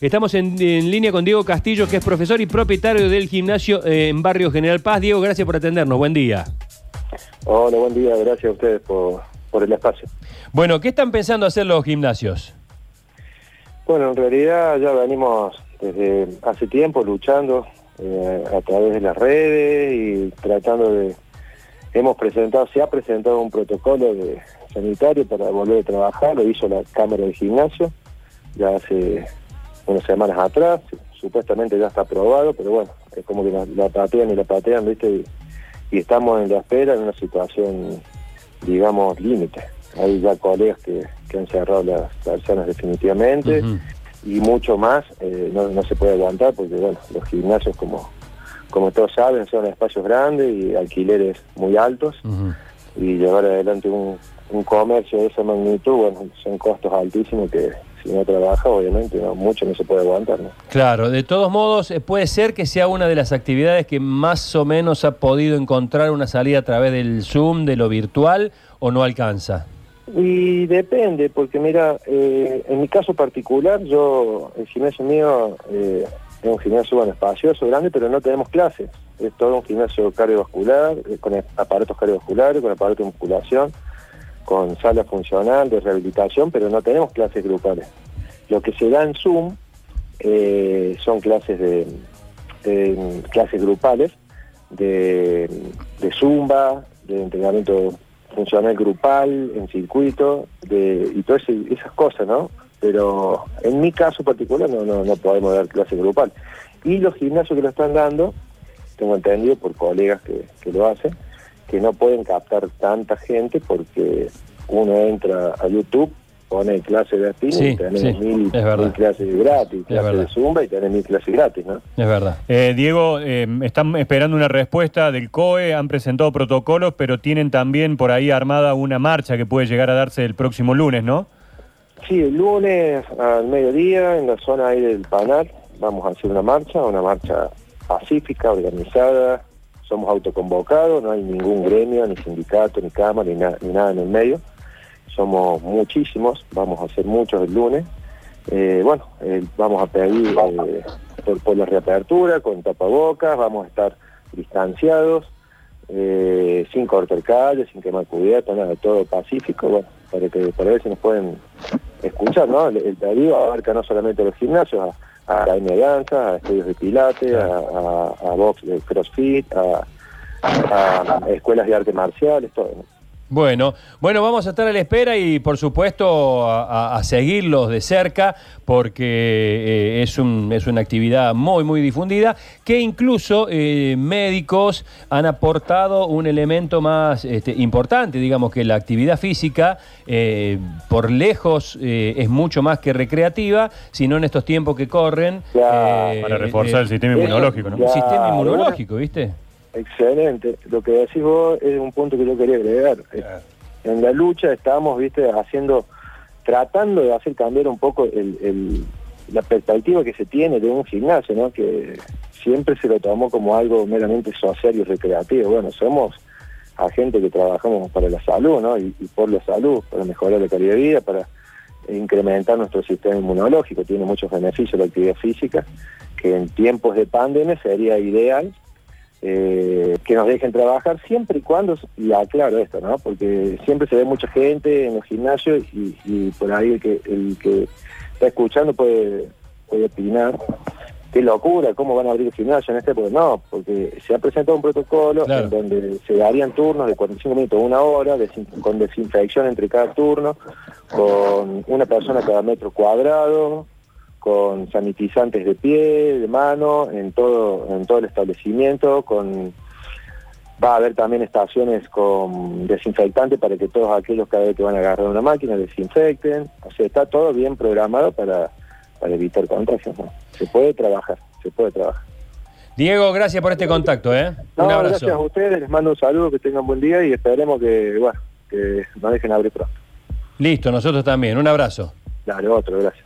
Estamos en, en línea con Diego Castillo, que es profesor y propietario del gimnasio eh, en Barrio General Paz. Diego, gracias por atendernos. Buen día. Hola, buen día. Gracias a ustedes por, por el espacio. Bueno, ¿qué están pensando hacer los gimnasios? Bueno, en realidad ya venimos desde hace tiempo luchando eh, a través de las redes y tratando de... Hemos presentado, se ha presentado un protocolo de sanitario para volver a trabajar, lo hizo la Cámara de Gimnasio ya hace unas semanas atrás, supuestamente ya está aprobado, pero bueno, es como que la, patean y la patean, ¿viste? Y, y estamos en la espera en una situación, digamos, límite. Hay ya colegas que, que han cerrado las personas definitivamente y mucho más eh, no, no se puede aguantar porque, bueno, los gimnasios, como, como todos saben, son espacios grandes y alquileres muy altos y llevar adelante un, un comercio de esa magnitud, bueno, son costos altísimos que si no trabaja, obviamente, no, mucho no se puede aguantar, ¿no? Claro, de todos modos, eh, puede ser que sea una de las actividades que más o menos ha podido encontrar una salida a través del Zoom, de lo virtual, o no alcanza. Y depende, porque mira, eh, en mi caso particular, yo, el gimnasio mío eh, es un gimnasio, bueno, espacioso, grande, pero no tenemos clases. Es todo un gimnasio cardiovascular, eh, con aparatos cardiovasculares, con aparatos de musculación, con sala funcional, de rehabilitación, pero no tenemos clases grupales. Lo que se da en Zoom eh, son clases de, clases grupales de, de zumba, de entrenamiento funcional grupal, en circuito, de, y todas esas cosas, ¿no? Pero en mi caso particular no, no, no podemos dar clase grupal. Y los gimnasios que lo están dando, tengo entendido por colegas que lo hacen, que no pueden captar tanta gente porque uno entra a YouTube, pone clases de spinning Sí, y tenés sí, mil, clases gratis, clases de zumba y tenés mil clases gratis, ¿no? Es verdad. Eh, Diego, eh, están esperando una respuesta del COE, han presentado protocolos, pero tienen también por ahí armada una marcha que puede llegar a darse el próximo lunes, ¿no? Sí, el lunes al mediodía en la zona ahí del Panal vamos a hacer una marcha, una marcha pacífica, organizada, somos autoconvocados, no hay ningún gremio, ni sindicato, ni cámara, ni, na- ni nada en el medio. Somos muchísimos, vamos a hacer muchos el lunes. Eh, bueno, eh, vamos a pedir eh, por, la reapertura, con tapabocas, vamos a estar distanciados, sin cortar calle, sin quemar cubierta, nada, todo pacífico, bueno, para que para ver si nos pueden escuchar, ¿no? El, pedido abarca no solamente los gimnasios, a academia de danza, a estudios de pilates, a, box de crossfit, a, a escuelas de arte marciales, todo, ¿no? Bueno, bueno, vamos a estar a la espera y por supuesto a, seguirlos de cerca porque eh, es, un- es una actividad muy, muy difundida que incluso eh, médicos han aportado un elemento más este, importante, digamos que la actividad física eh, por lejos eh, es mucho más que recreativa, sino en estos tiempos que corren. Eh, Para reforzar eh, el sistema inmunológico, ¿no? un sistema inmunológico, ¿viste? Excelente. Lo que decís vos es un punto que yo quería agregar. En la lucha estamos, viste, haciendo, tratando de hacer cambiar un poco el, el- la perspectiva que se tiene de un gimnasio, ¿no? Que siempre se lo tomó como algo meramente social y recreativo. Bueno, somos agentes que trabajamos para la salud, ¿no? Y, y por la salud, para mejorar la calidad de vida, para incrementar nuestro sistema inmunológico. Tiene muchos beneficios la actividad física, que en tiempos de pandemia sería ideal eh, que nos dejen trabajar siempre y cuando, y aclaro esto, ¿no? Porque siempre se ve mucha gente en los gimnasios y, y por ahí el que, el que está escuchando puede, puede opinar. Qué locura, ¿cómo van a abrir el gimnasio en este? Pues no, porque se ha presentado un protocolo Claro. en donde se darían turnos de 45 minutos a una hora, desin- con desinfección entre cada turno, con una persona cada metro cuadrado, con sanitizantes de pie, de mano, en todo, en todo el establecimiento, con va a haber también estaciones con desinfectante para que todos aquellos cada vez que van a agarrar una máquina desinfecten. O sea, está todo bien programado para, para evitar contagios. ¿no? Se puede trabajar, se puede trabajar. Diego, gracias por este contacto, ¿eh? No, un abrazo. gracias a ustedes, les mando un saludo, que tengan buen día y esperemos que, bueno, que nos dejen abrir pronto. Listo, nosotros también. Un abrazo. Dale, otro, gracias.